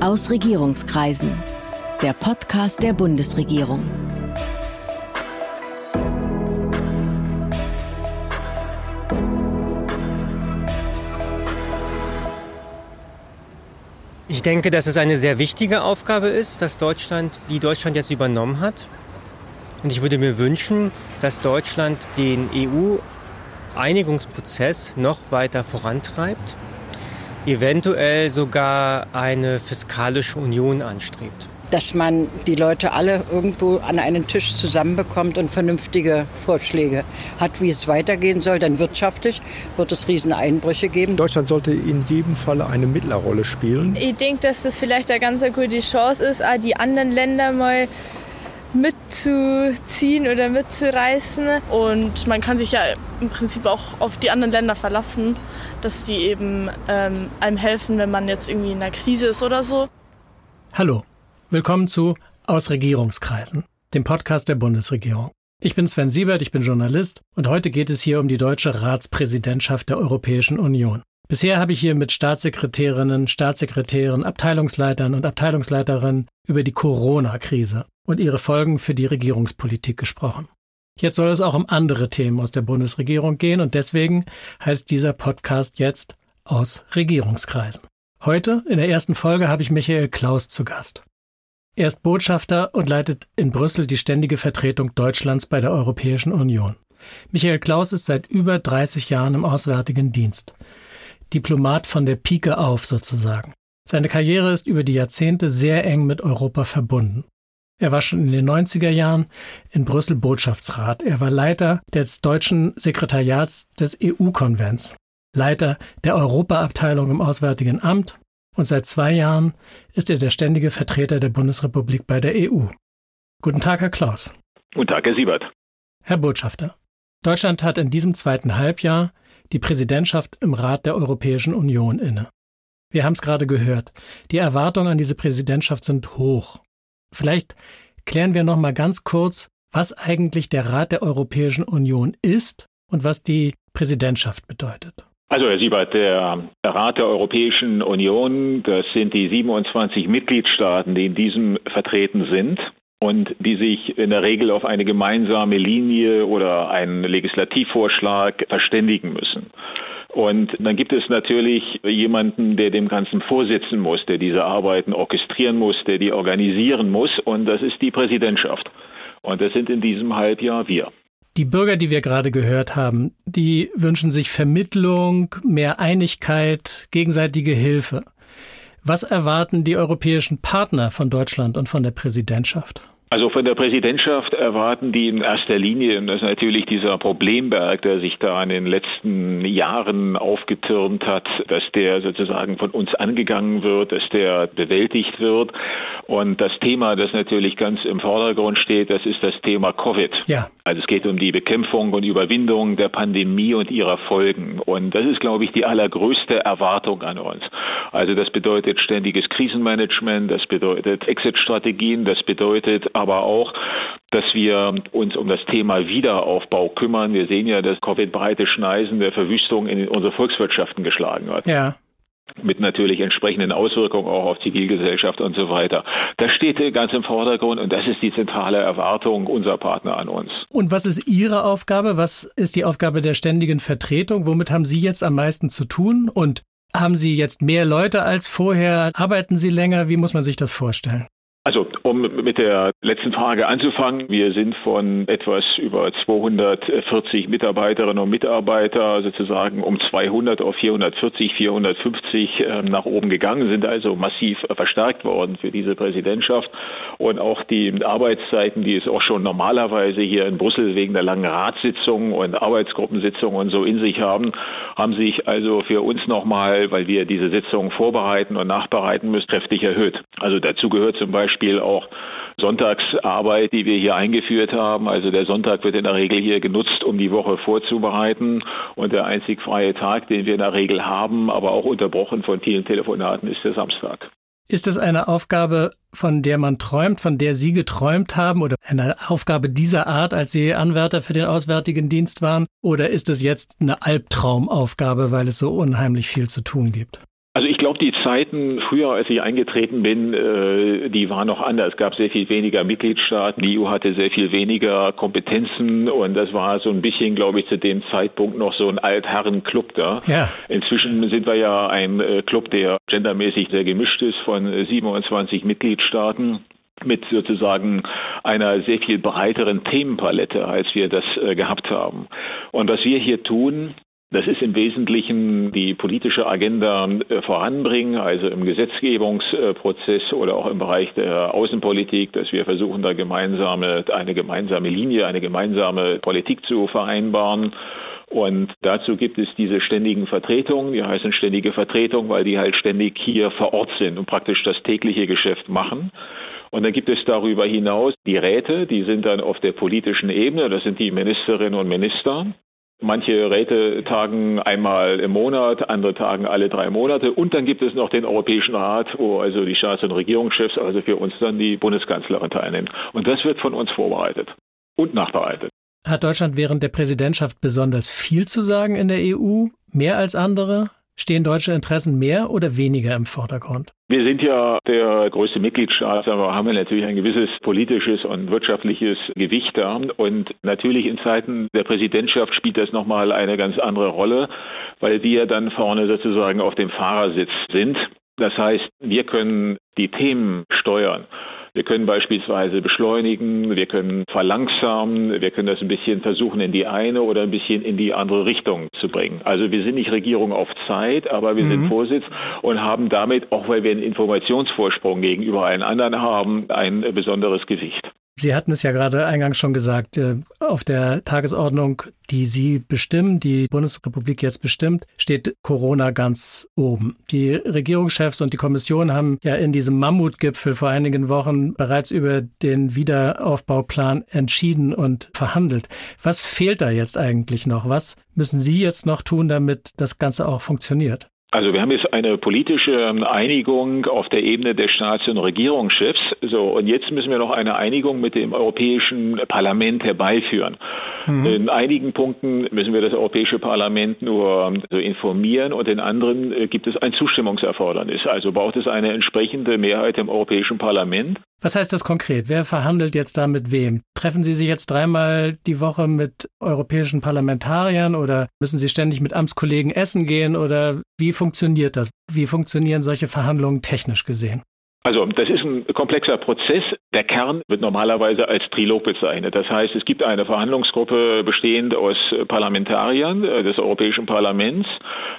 Aus Regierungskreisen. Der Podcast der Bundesregierung. Ich denke, dass es eine sehr wichtige Aufgabe ist, dass Deutschland, die Deutschland jetzt übernommen hat. Und ich würde mir wünschen, dass Deutschland den EU-Einigungsprozess noch weiter vorantreibt eventuell sogar eine fiskalische Union anstrebt. Dass man die Leute alle irgendwo an einen Tisch zusammenbekommt und vernünftige Vorschläge hat, wie es weitergehen soll. Denn wirtschaftlich wird es Rieseneinbrüche geben. Deutschland sollte in jedem Falle eine Mittlerrolle spielen. Ich denke, dass das vielleicht eine ganz gute Chance ist, die anderen Länder mal mitzuziehen oder mitzureißen. Und man kann sich ja im Prinzip auch auf die anderen Länder verlassen, dass die eben ähm, einem helfen, wenn man jetzt irgendwie in einer Krise ist oder so. Hallo, willkommen zu Aus Regierungskreisen, dem Podcast der Bundesregierung. Ich bin Sven Siebert, ich bin Journalist und heute geht es hier um die deutsche Ratspräsidentschaft der Europäischen Union. Bisher habe ich hier mit Staatssekretärinnen, Staatssekretären, Abteilungsleitern und Abteilungsleiterinnen über die Corona-Krise und ihre Folgen für die Regierungspolitik gesprochen. Jetzt soll es auch um andere Themen aus der Bundesregierung gehen und deswegen heißt dieser Podcast jetzt aus Regierungskreisen. Heute in der ersten Folge habe ich Michael Klaus zu Gast. Er ist Botschafter und leitet in Brüssel die ständige Vertretung Deutschlands bei der Europäischen Union. Michael Klaus ist seit über 30 Jahren im Auswärtigen Dienst. Diplomat von der Pike auf sozusagen. Seine Karriere ist über die Jahrzehnte sehr eng mit Europa verbunden. Er war schon in den 90er Jahren in Brüssel Botschaftsrat. Er war Leiter des deutschen Sekretariats des EU-Konvents, Leiter der Europaabteilung im Auswärtigen Amt und seit zwei Jahren ist er der ständige Vertreter der Bundesrepublik bei der EU. Guten Tag, Herr Klaus. Guten Tag, Herr Siebert. Herr Botschafter, Deutschland hat in diesem zweiten Halbjahr die Präsidentschaft im Rat der Europäischen Union inne. Wir haben es gerade gehört. Die Erwartungen an diese Präsidentschaft sind hoch. Vielleicht klären wir noch mal ganz kurz, was eigentlich der Rat der Europäischen Union ist und was die Präsidentschaft bedeutet. Also Herr Siebert, der Rat der Europäischen Union, das sind die 27 Mitgliedstaaten, die in diesem vertreten sind und die sich in der Regel auf eine gemeinsame Linie oder einen Legislativvorschlag verständigen müssen. Und dann gibt es natürlich jemanden, der dem Ganzen vorsitzen muss, der diese Arbeiten orchestrieren muss, der die organisieren muss. Und das ist die Präsidentschaft. Und das sind in diesem Halbjahr wir. Die Bürger, die wir gerade gehört haben, die wünschen sich Vermittlung, mehr Einigkeit, gegenseitige Hilfe. Was erwarten die europäischen Partner von Deutschland und von der Präsidentschaft? Also von der Präsidentschaft erwarten die in erster Linie, und das ist natürlich dieser Problemberg, der sich da in den letzten Jahren aufgetürmt hat, dass der sozusagen von uns angegangen wird, dass der bewältigt wird. Und das Thema, das natürlich ganz im Vordergrund steht, das ist das Thema Covid. Ja. Also es geht um die Bekämpfung und Überwindung der Pandemie und ihrer Folgen. Und das ist, glaube ich, die allergrößte Erwartung an uns. Also das bedeutet ständiges Krisenmanagement, das bedeutet Exit-Strategien, das bedeutet aber auch, dass wir uns um das Thema Wiederaufbau kümmern. Wir sehen ja, dass Covid breite Schneisen der Verwüstung in unsere Volkswirtschaften geschlagen hat. Ja mit natürlich entsprechenden Auswirkungen auch auf Zivilgesellschaft und so weiter. Das steht ganz im Vordergrund und das ist die zentrale Erwartung unserer Partner an uns. Und was ist Ihre Aufgabe? Was ist die Aufgabe der ständigen Vertretung? Womit haben Sie jetzt am meisten zu tun? Und haben Sie jetzt mehr Leute als vorher? Arbeiten Sie länger? Wie muss man sich das vorstellen? Also um mit der letzten Frage anzufangen, wir sind von etwas über 240 Mitarbeiterinnen und Mitarbeiter sozusagen um 200 auf 440, 450 äh, nach oben gegangen, sind also massiv verstärkt worden für diese Präsidentschaft. Und auch die Arbeitszeiten, die es auch schon normalerweise hier in Brüssel wegen der langen Ratssitzungen und Arbeitsgruppensitzungen und so in sich haben, haben sich also für uns nochmal, weil wir diese Sitzungen vorbereiten und nachbereiten müssen, kräftig erhöht. Also dazu gehört zum Beispiel Beispiel auch Sonntagsarbeit, die wir hier eingeführt haben. Also der Sonntag wird in der Regel hier genutzt, um die Woche vorzubereiten. Und der einzig freie Tag, den wir in der Regel haben, aber auch unterbrochen von vielen Telefonaten, ist der Samstag. Ist es eine Aufgabe, von der man träumt, von der Sie geträumt haben oder eine Aufgabe dieser Art, als Sie Anwärter für den Auswärtigen Dienst waren? Oder ist es jetzt eine Albtraumaufgabe, weil es so unheimlich viel zu tun gibt? Also ich glaube, die Zeiten früher, als ich eingetreten bin, äh, die waren noch anders. Es gab sehr viel weniger Mitgliedstaaten, die EU hatte sehr viel weniger Kompetenzen und das war so ein bisschen, glaube ich, zu dem Zeitpunkt noch so ein Altherrenclub da. Ja. Inzwischen sind wir ja ein äh, Club, der gendermäßig sehr gemischt ist von 27 Mitgliedstaaten mit sozusagen einer sehr viel breiteren Themenpalette, als wir das äh, gehabt haben. Und was wir hier tun, das ist im Wesentlichen die politische Agenda äh, voranbringen, also im Gesetzgebungsprozess oder auch im Bereich der Außenpolitik, dass wir versuchen, da gemeinsame, eine gemeinsame Linie, eine gemeinsame Politik zu vereinbaren. Und dazu gibt es diese ständigen Vertretungen, die heißen ständige Vertretung, weil die halt ständig hier vor Ort sind und praktisch das tägliche Geschäft machen. Und dann gibt es darüber hinaus die Räte, die sind dann auf der politischen Ebene, das sind die Ministerinnen und Minister. Manche Räte tagen einmal im Monat, andere tagen alle drei Monate. Und dann gibt es noch den Europäischen Rat, wo also die Staats- und Regierungschefs, also für uns dann die Bundeskanzlerin teilnehmen. Und das wird von uns vorbereitet und nachbereitet. Hat Deutschland während der Präsidentschaft besonders viel zu sagen in der EU? Mehr als andere? Stehen deutsche Interessen mehr oder weniger im Vordergrund? Wir sind ja der größte Mitgliedstaat, aber haben wir natürlich ein gewisses politisches und wirtschaftliches Gewicht da. Und natürlich in Zeiten der Präsidentschaft spielt das nochmal eine ganz andere Rolle, weil wir dann vorne sozusagen auf dem Fahrersitz sind. Das heißt, wir können die Themen steuern. Wir können beispielsweise beschleunigen, wir können verlangsamen, wir können das ein bisschen versuchen, in die eine oder ein bisschen in die andere Richtung zu bringen. Also wir sind nicht Regierung auf Zeit, aber wir mhm. sind Vorsitz und haben damit, auch weil wir einen Informationsvorsprung gegenüber allen anderen haben, ein besonderes Gewicht. Sie hatten es ja gerade eingangs schon gesagt, äh, auf der Tagesordnung, die Sie bestimmen, die Bundesrepublik jetzt bestimmt, steht Corona ganz oben. Die Regierungschefs und die Kommission haben ja in diesem Mammutgipfel vor einigen Wochen bereits über den Wiederaufbauplan entschieden und verhandelt. Was fehlt da jetzt eigentlich noch? Was müssen Sie jetzt noch tun, damit das Ganze auch funktioniert? Also wir haben jetzt eine politische ähm, Einigung auf der Ebene der Staats- und Regierungschefs. So, und jetzt müssen wir noch eine Einigung mit dem Europäischen Parlament herbeiführen. Mhm. In einigen Punkten müssen wir das Europäische Parlament nur ähm, so informieren und in anderen äh, gibt es ein Zustimmungserfordernis. Also braucht es eine entsprechende Mehrheit im Europäischen Parlament. Was heißt das konkret? Wer verhandelt jetzt da mit wem? Treffen Sie sich jetzt dreimal die Woche mit europäischen Parlamentariern oder müssen Sie ständig mit Amtskollegen essen gehen oder wie funktioniert das? Wie funktionieren solche Verhandlungen technisch gesehen? Also das ist ein komplexer Prozess. Der Kern wird normalerweise als Trilog bezeichnet. Das heißt, es gibt eine Verhandlungsgruppe bestehend aus Parlamentariern äh, des Europäischen Parlaments,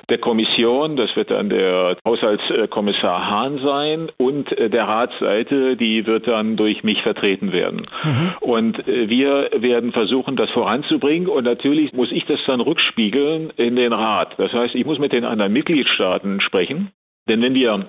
der Kommission, das wird dann der Haushaltskommissar Hahn sein, und äh, der Ratsseite, die wird dann durch mich vertreten werden. Mhm. Und äh, wir werden versuchen, das voranzubringen. Und natürlich muss ich das dann rückspiegeln in den Rat. Das heißt, ich muss mit den anderen Mitgliedstaaten sprechen. Denn wenn wir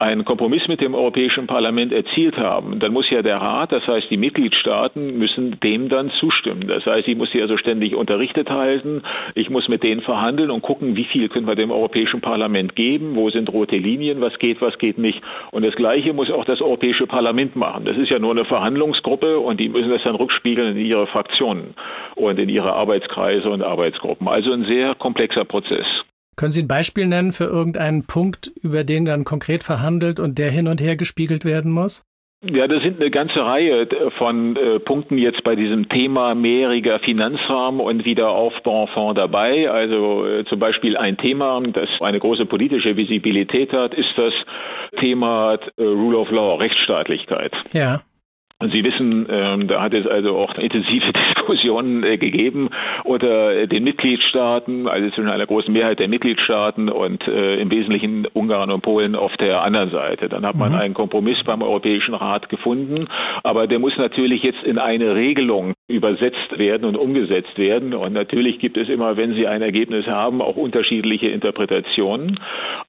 einen Kompromiss mit dem Europäischen Parlament erzielt haben, dann muss ja der Rat, das heißt die Mitgliedstaaten, müssen dem dann zustimmen. Das heißt, ich muss sie also ständig unterrichtet halten. Ich muss mit denen verhandeln und gucken, wie viel können wir dem Europäischen Parlament geben, wo sind rote Linien, was geht, was geht nicht. Und das Gleiche muss auch das Europäische Parlament machen. Das ist ja nur eine Verhandlungsgruppe und die müssen das dann rückspiegeln in ihre Fraktionen und in ihre Arbeitskreise und Arbeitsgruppen. Also ein sehr komplexer Prozess. Können Sie ein Beispiel nennen für irgendeinen Punkt, über den dann konkret verhandelt und der hin und her gespiegelt werden muss? Ja, das sind eine ganze Reihe von äh, Punkten jetzt bei diesem Thema mehrjähriger Finanzrahmen und Wiederaufbaufonds dabei. Also äh, zum Beispiel ein Thema, das eine große politische Visibilität hat, ist das Thema äh, Rule of Law, Rechtsstaatlichkeit. Ja. Und Sie wissen, ähm, da hat es also auch intensive Diskussionen äh, gegeben unter den Mitgliedstaaten, also zwischen einer großen Mehrheit der Mitgliedstaaten und äh, im Wesentlichen Ungarn und Polen auf der anderen Seite. Dann hat man mhm. einen Kompromiss beim Europäischen Rat gefunden, aber der muss natürlich jetzt in eine Regelung übersetzt werden und umgesetzt werden. Und natürlich gibt es immer, wenn Sie ein Ergebnis haben, auch unterschiedliche Interpretationen.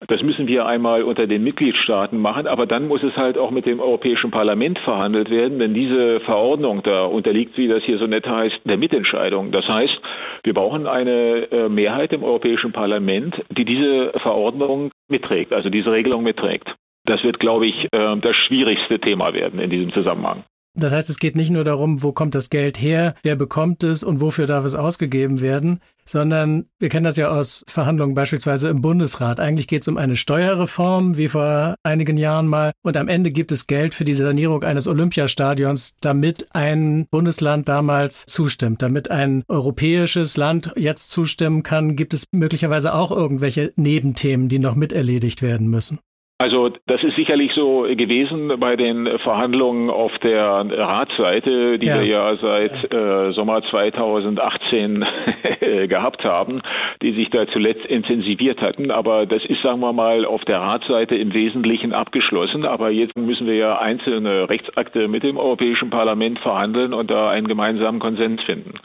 Das müssen wir einmal unter den Mitgliedstaaten machen, aber dann muss es halt auch mit dem Europäischen Parlament verhandelt werden denn diese Verordnung da unterliegt, wie das hier so nett heißt, der Mitentscheidung. Das heißt, wir brauchen eine äh, Mehrheit im Europäischen Parlament, die diese Verordnung mitträgt, also diese Regelung mitträgt. Das wird, glaube ich, äh, das schwierigste Thema werden in diesem Zusammenhang. Das heißt, es geht nicht nur darum, wo kommt das Geld her, wer bekommt es und wofür darf es ausgegeben werden, sondern wir kennen das ja aus Verhandlungen beispielsweise im Bundesrat. Eigentlich geht es um eine Steuerreform, wie vor einigen Jahren mal, und am Ende gibt es Geld für die Sanierung eines Olympiastadions, damit ein Bundesland damals zustimmt, damit ein europäisches Land jetzt zustimmen kann, gibt es möglicherweise auch irgendwelche Nebenthemen, die noch mit erledigt werden müssen. Also das ist sicherlich so gewesen bei den Verhandlungen auf der Ratsseite, die ja. wir ja seit äh, Sommer 2018 gehabt haben, die sich da zuletzt intensiviert hatten. Aber das ist, sagen wir mal, auf der Ratsseite im Wesentlichen abgeschlossen. Aber jetzt müssen wir ja einzelne Rechtsakte mit dem Europäischen Parlament verhandeln und da einen gemeinsamen Konsens finden.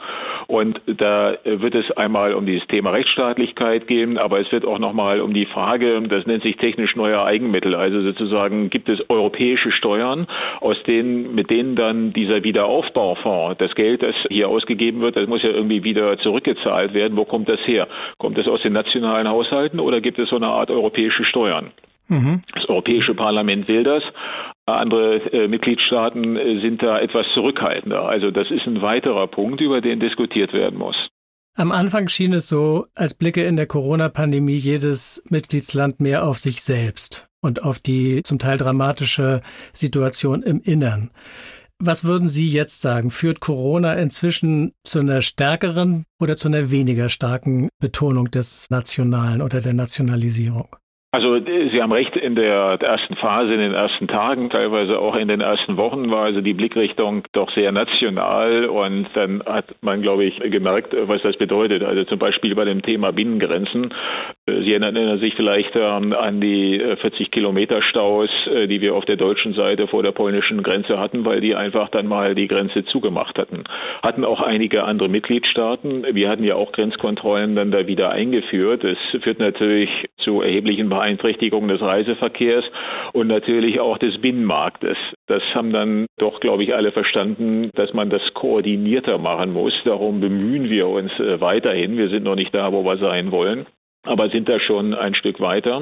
Und da wird es einmal um dieses Thema Rechtsstaatlichkeit gehen, aber es wird auch nochmal um die Frage, das nennt sich technisch neuer Eigenmittel, also sozusagen gibt es europäische Steuern, aus denen, mit denen dann dieser Wiederaufbaufonds, das Geld, das hier ausgegeben wird, das muss ja irgendwie wieder zurückgezahlt werden. Wo kommt das her? Kommt das aus den nationalen Haushalten oder gibt es so eine Art europäische Steuern? Mhm. Das Europäische Parlament will das. Andere äh, Mitgliedstaaten äh, sind da etwas zurückhaltender. Also das ist ein weiterer Punkt, über den diskutiert werden muss. Am Anfang schien es so, als blicke in der Corona-Pandemie jedes Mitgliedsland mehr auf sich selbst und auf die zum Teil dramatische Situation im Innern. Was würden Sie jetzt sagen? Führt Corona inzwischen zu einer stärkeren oder zu einer weniger starken Betonung des Nationalen oder der Nationalisierung? Also Sie haben recht, in der ersten Phase, in den ersten Tagen, teilweise auch in den ersten Wochen war also die Blickrichtung doch sehr national und dann hat man, glaube ich, gemerkt, was das bedeutet. Also zum Beispiel bei dem Thema Binnengrenzen. Sie erinnern sich vielleicht ähm, an die 40 äh, Kilometer Staus, äh, die wir auf der deutschen Seite vor der polnischen Grenze hatten, weil die einfach dann mal die Grenze zugemacht hatten. Hatten auch einige andere Mitgliedstaaten. Wir hatten ja auch Grenzkontrollen dann da wieder eingeführt. Es führt natürlich zu erheblichen Beeinträchtigungen des Reiseverkehrs und natürlich auch des Binnenmarktes. Das haben dann doch, glaube ich, alle verstanden, dass man das koordinierter machen muss. Darum bemühen wir uns äh, weiterhin. Wir sind noch nicht da, wo wir sein wollen aber sind da schon ein Stück weiter.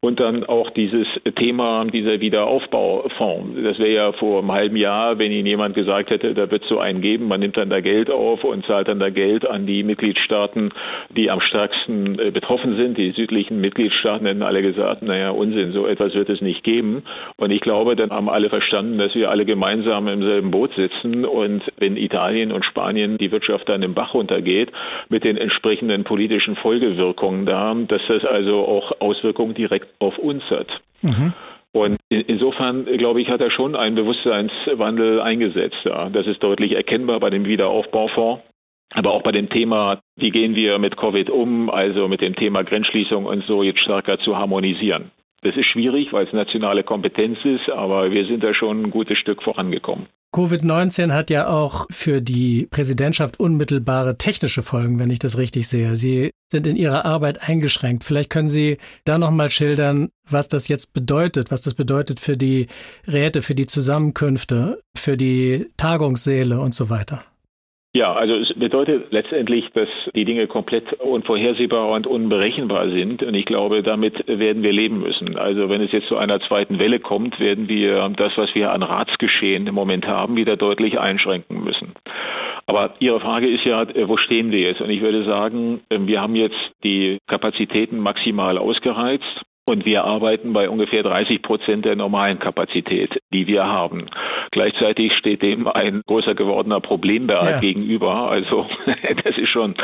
Und dann auch dieses Thema dieser Wiederaufbaufonds. Das wäre ja vor einem halben Jahr, wenn Ihnen jemand gesagt hätte, da wird so einen geben, man nimmt dann da Geld auf und zahlt dann da Geld an die Mitgliedstaaten, die am stärksten äh, betroffen sind. Die südlichen Mitgliedstaaten hätten alle gesagt, naja, Unsinn, so etwas wird es nicht geben. Und ich glaube, dann haben alle verstanden, dass wir alle gemeinsam im selben Boot sitzen und wenn Italien und Spanien die Wirtschaft dann im Bach runtergeht, mit den entsprechenden politischen Folgewirkungen da, dass das also auch Auswirkungen direkt auf uns hat. Mhm. Und insofern, glaube ich, hat er schon einen Bewusstseinswandel eingesetzt. Ja. Das ist deutlich erkennbar bei dem Wiederaufbaufonds. Aber auch bei dem Thema, wie gehen wir mit Covid um, also mit dem Thema Grenzschließung und so jetzt stärker zu harmonisieren. Das ist schwierig, weil es nationale Kompetenz ist, aber wir sind da schon ein gutes Stück vorangekommen. Covid-19 hat ja auch für die Präsidentschaft unmittelbare technische Folgen, wenn ich das richtig sehe. Sie sind in ihrer Arbeit eingeschränkt. Vielleicht können Sie da nochmal schildern, was das jetzt bedeutet, was das bedeutet für die Räte, für die Zusammenkünfte, für die Tagungssäle und so weiter. Ja, also es bedeutet letztendlich, dass die Dinge komplett unvorhersehbar und unberechenbar sind. Und ich glaube, damit werden wir leben müssen. Also wenn es jetzt zu einer zweiten Welle kommt, werden wir das, was wir an Ratsgeschehen im Moment haben, wieder deutlich einschränken müssen. Aber Ihre Frage ist ja, wo stehen wir jetzt? Und ich würde sagen, wir haben jetzt die Kapazitäten maximal ausgereizt. Und wir arbeiten bei ungefähr 30 Prozent der normalen Kapazität, die wir haben. Gleichzeitig steht dem ein größer gewordener Problemberg ja. gegenüber. Also das ist schon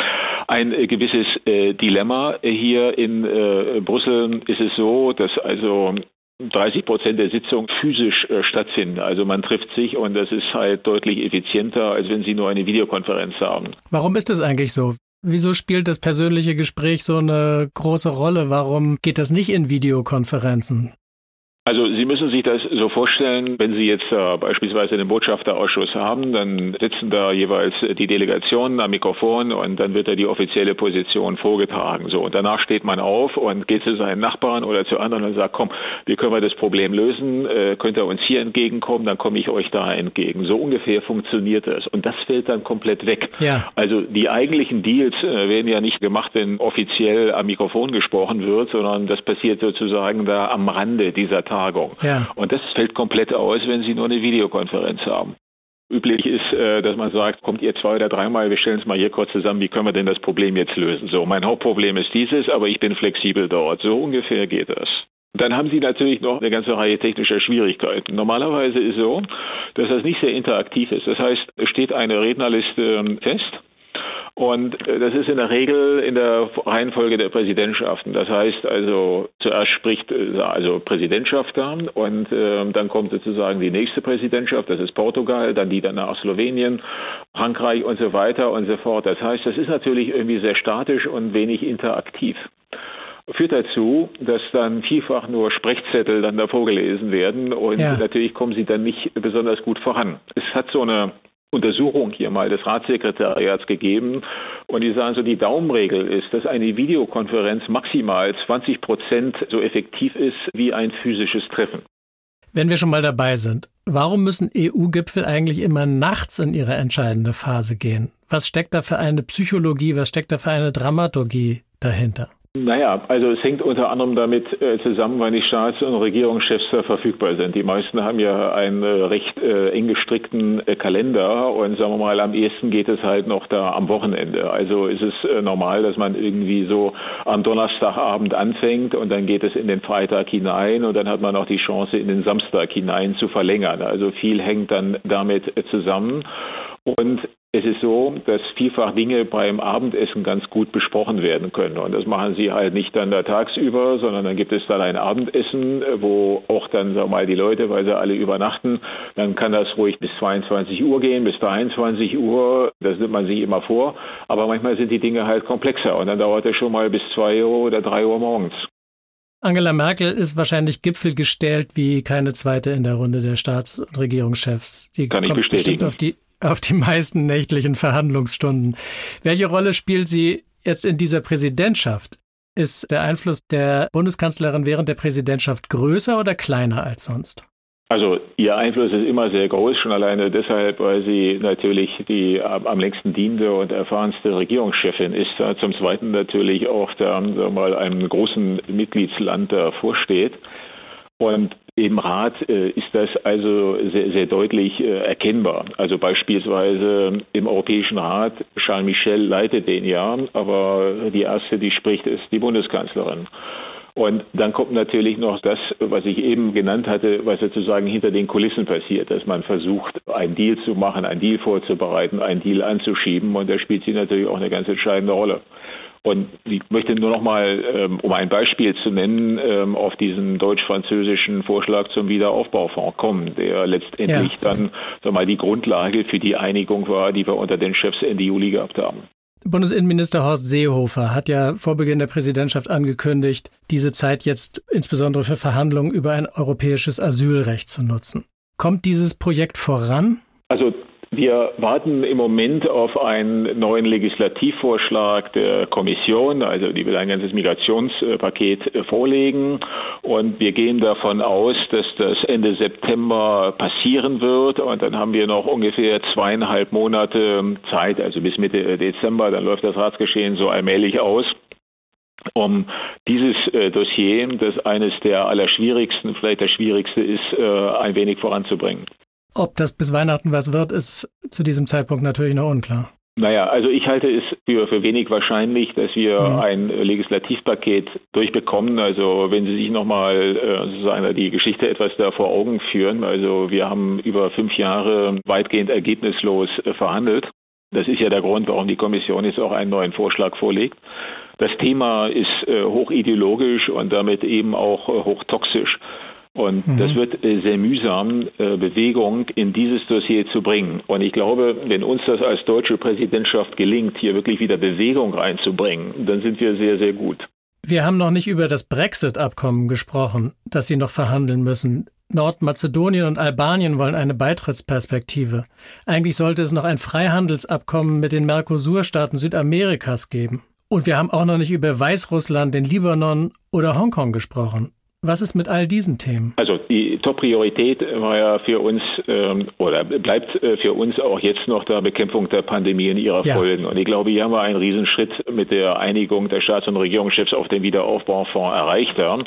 ein gewisses äh, Dilemma. Hier in äh, Brüssel ist es so, dass also 30 Prozent der Sitzung physisch äh, stattfinden. Also man trifft sich und das ist halt deutlich effizienter, als wenn Sie nur eine Videokonferenz haben. Warum ist das eigentlich so? Wieso spielt das persönliche Gespräch so eine große Rolle? Warum geht das nicht in Videokonferenzen? Also Sie müssen sich das so vorstellen, wenn Sie jetzt äh, beispielsweise den Botschafterausschuss haben, dann sitzen da jeweils die Delegationen am Mikrofon und dann wird da die offizielle Position vorgetragen. So und danach steht man auf und geht zu seinen Nachbarn oder zu anderen und sagt, komm, wie können wir das Problem lösen? Äh, könnt ihr uns hier entgegenkommen? Dann komme ich euch da entgegen. So ungefähr funktioniert das und das fällt dann komplett weg. Ja. Also die eigentlichen Deals äh, werden ja nicht gemacht, wenn offiziell am Mikrofon gesprochen wird, sondern das passiert sozusagen da am Rande dieser Tagung. Ja. Und das fällt komplett aus, wenn Sie nur eine Videokonferenz haben. üblich ist, äh, dass man sagt, kommt ihr zwei oder dreimal, wir stellen es mal hier kurz zusammen, wie können wir denn das Problem jetzt lösen? So, mein Hauptproblem ist dieses, aber ich bin flexibel dort. So ungefähr geht das. Dann haben Sie natürlich noch eine ganze Reihe technischer Schwierigkeiten. Normalerweise ist so, dass das nicht sehr interaktiv ist. Das heißt, es steht eine Rednerliste fest und äh, das ist in der Regel in der Reihenfolge der Präsidentschaften. Das heißt also, zuerst spricht äh, also Präsidentschaft da und äh, dann kommt sozusagen die nächste Präsidentschaft, das ist Portugal, dann die danach Slowenien, Frankreich und so weiter und so fort. Das heißt, das ist natürlich irgendwie sehr statisch und wenig interaktiv führt dazu, dass dann vielfach nur Sprechzettel dann da vorgelesen werden und ja. natürlich kommen sie dann nicht besonders gut voran. Es hat so eine Untersuchung hier mal des Ratssekretariats gegeben. Und die sagen so, die Daumenregel ist, dass eine Videokonferenz maximal 20 Prozent so effektiv ist wie ein physisches Treffen. Wenn wir schon mal dabei sind, warum müssen EU-Gipfel eigentlich immer nachts in ihre entscheidende Phase gehen? Was steckt da für eine Psychologie, was steckt da für eine Dramaturgie dahinter? Naja, also es hängt unter anderem damit äh, zusammen, weil die Staats- und Regierungschefs da verfügbar sind. Die meisten haben ja einen äh, recht äh, eng gestrickten Kalender und sagen wir mal, am ehesten geht es halt noch da am Wochenende. Also ist es normal, dass man irgendwie so am Donnerstagabend anfängt und dann geht es in den Freitag hinein und dann hat man auch die Chance, in den Samstag hinein zu verlängern. Also viel hängt dann damit zusammen. Und es ist so, dass vielfach Dinge beim Abendessen ganz gut besprochen werden können. Und das machen sie halt nicht dann da tagsüber, sondern dann gibt es dann ein Abendessen, wo auch dann, sag mal, die Leute, weil sie alle übernachten, dann kann das ruhig bis 22 Uhr gehen, bis 23 Uhr. Das nimmt man sich immer vor. Aber manchmal sind die Dinge halt komplexer und dann dauert es schon mal bis 2 Uhr oder 3 Uhr morgens. Angela Merkel ist wahrscheinlich Gipfel gestellt wie keine zweite in der Runde der Staats- und Regierungschefs. Die Kann ich kommt bestätigen. bestimmt auf die auf die meisten nächtlichen Verhandlungsstunden. Welche Rolle spielt sie jetzt in dieser Präsidentschaft? Ist der Einfluss der Bundeskanzlerin während der Präsidentschaft größer oder kleiner als sonst? Also ihr Einfluss ist immer sehr groß, schon alleine deshalb, weil sie natürlich die am längsten dienende und erfahrenste Regierungschefin ist. Zum Zweiten natürlich auch da mal einem großen Mitgliedsland davor steht. Und im Rat äh, ist das also sehr, sehr deutlich äh, erkennbar. Also beispielsweise im Europäischen Rat, Charles Michel leitet den ja, aber die erste, die spricht, ist die Bundeskanzlerin. Und dann kommt natürlich noch das, was ich eben genannt hatte, was sozusagen hinter den Kulissen passiert, dass man versucht, einen Deal zu machen, einen Deal vorzubereiten, einen Deal anzuschieben. Und da spielt sie natürlich auch eine ganz entscheidende Rolle. Und ich möchte nur noch mal, ähm, um ein Beispiel zu nennen, ähm, auf diesen deutsch-französischen Vorschlag zum Wiederaufbaufonds kommen, der letztendlich ja. dann sag mal, die Grundlage für die Einigung war, die wir unter den Chefs Ende Juli gehabt haben. Bundesinnenminister Horst Seehofer hat ja vor Beginn der Präsidentschaft angekündigt, diese Zeit jetzt insbesondere für Verhandlungen über ein europäisches Asylrecht zu nutzen. Kommt dieses Projekt voran? Also wir warten im Moment auf einen neuen Legislativvorschlag der Kommission, also die will ein ganzes Migrationspaket äh, vorlegen. Und wir gehen davon aus, dass das Ende September passieren wird. Und dann haben wir noch ungefähr zweieinhalb Monate Zeit, also bis Mitte Dezember, dann läuft das Ratsgeschehen so allmählich aus um dieses äh, Dossier, das eines der allerschwierigsten, vielleicht das schwierigste ist, äh, ein wenig voranzubringen. Ob das bis Weihnachten was wird, ist zu diesem Zeitpunkt natürlich noch unklar. Naja, also ich halte es für, für wenig wahrscheinlich, dass wir mhm. ein Legislativpaket durchbekommen. Also wenn Sie sich nochmal äh, sozusagen die Geschichte etwas da vor Augen führen. Also wir haben über fünf Jahre weitgehend ergebnislos äh, verhandelt. Das ist ja der Grund, warum die Kommission jetzt auch einen neuen Vorschlag vorlegt. Das Thema ist äh, hochideologisch und damit eben auch hochtoxisch. Und mhm. das wird äh, sehr mühsam, äh, Bewegung in dieses Dossier zu bringen. Und ich glaube, wenn uns das als deutsche Präsidentschaft gelingt, hier wirklich wieder Bewegung reinzubringen, dann sind wir sehr, sehr gut. Wir haben noch nicht über das Brexit-Abkommen gesprochen, das Sie noch verhandeln müssen. Nordmazedonien und Albanien wollen eine Beitrittsperspektive. Eigentlich sollte es noch ein Freihandelsabkommen mit den Mercosur-Staaten Südamerikas geben. Und wir haben auch noch nicht über Weißrussland, den Libanon oder Hongkong gesprochen. Was ist mit all diesen Themen? Also die Top-Priorität war ja für uns ähm, oder bleibt äh, für uns auch jetzt noch der Bekämpfung der Pandemie und ihrer ja. Folgen. Und ich glaube, hier haben wir einen Riesenschritt mit der Einigung der Staats- und Regierungschefs auf den Wiederaufbaufonds erreicht haben.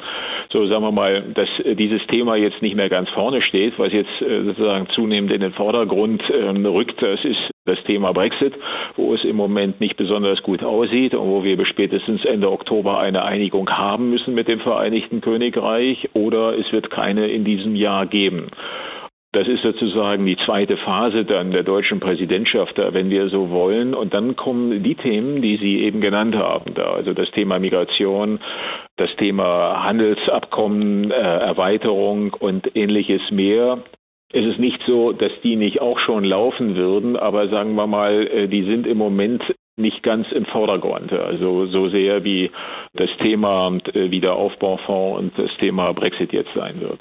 so sagen wir mal, dass dieses Thema jetzt nicht mehr ganz vorne steht, was jetzt sozusagen zunehmend in den Vordergrund ähm, rückt, das ist das Thema Brexit, wo es im Moment nicht besonders gut aussieht und wo wir spätestens Ende Oktober eine Einigung haben müssen mit dem Vereinigten Königreich oder es wird keine in diesem Jahr geben. Das ist sozusagen die zweite Phase dann der deutschen Präsidentschaft, wenn wir so wollen. Und dann kommen die Themen, die Sie eben genannt haben, da. Also das Thema Migration, das Thema Handelsabkommen, äh, Erweiterung und ähnliches mehr. Es ist nicht so, dass die nicht auch schon laufen würden, aber sagen wir mal, äh, die sind im Moment nicht ganz im Vordergrund. Also so sehr wie das Thema äh, Wiederaufbaufonds und das Thema Brexit jetzt sein wird.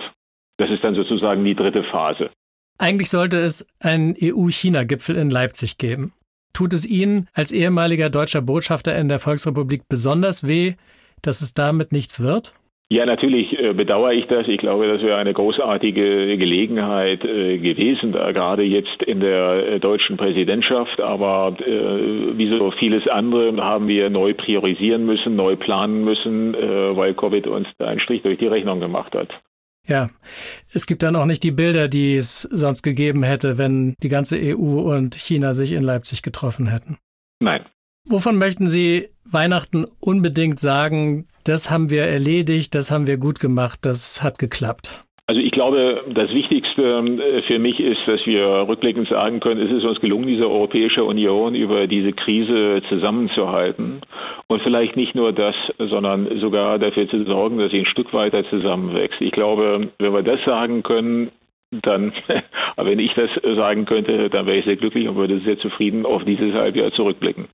Das ist dann sozusagen die dritte Phase. Eigentlich sollte es einen EU-China-Gipfel in Leipzig geben. Tut es Ihnen als ehemaliger deutscher Botschafter in der Volksrepublik besonders weh, dass es damit nichts wird? Ja, natürlich äh, bedauere ich das. Ich glaube, das wäre eine großartige Gelegenheit äh, gewesen, da gerade jetzt in der äh, deutschen Präsidentschaft. Aber wie so vieles andere haben wir neu priorisieren müssen, neu planen müssen, weil Covid uns da einen Strich durch die Rechnung gemacht hat. Ja, es gibt dann auch nicht die Bilder, die es sonst gegeben hätte, wenn die ganze EU und China sich in Leipzig getroffen hätten. Nein. Wovon möchten Sie Weihnachten unbedingt sagen, das haben wir erledigt, das haben wir gut gemacht, das hat geklappt? Also ich glaube, das Wichtigste äh, für mich ist, dass wir rückblickend sagen können, es ist uns gelungen, diese Europäische Union über diese Krise zusammenzuhalten. Und vielleicht nicht nur das, sondern sogar dafür zu sorgen, dass sie ein Stück weiter zusammenwächst. Ich glaube, wenn wir das sagen können, dann, wenn ich das sagen könnte, dann wäre ich sehr glücklich und würde sehr zufrieden auf dieses Halbjahr zurückblicken.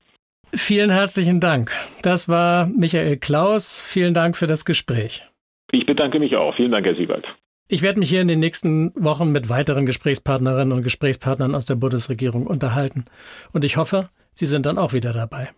Vielen herzlichen Dank. Das war Michael Klaus. Vielen Dank für das Gespräch. Ich bedanke mich auch. Vielen Dank, Herr Siebert. Ich werde mich hier in den nächsten Wochen mit weiteren Gesprächspartnerinnen und Gesprächspartnern aus der Bundesregierung unterhalten. Und ich hoffe, Sie sind dann auch wieder dabei.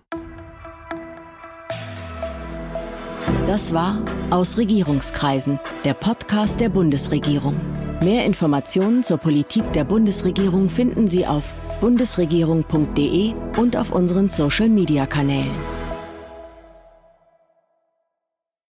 Das war Aus Regierungskreisen, der Podcast der Bundesregierung. Mehr Informationen zur Politik der Bundesregierung finden Sie auf bundesregierung.de und auf unseren Social-Media-Kanälen.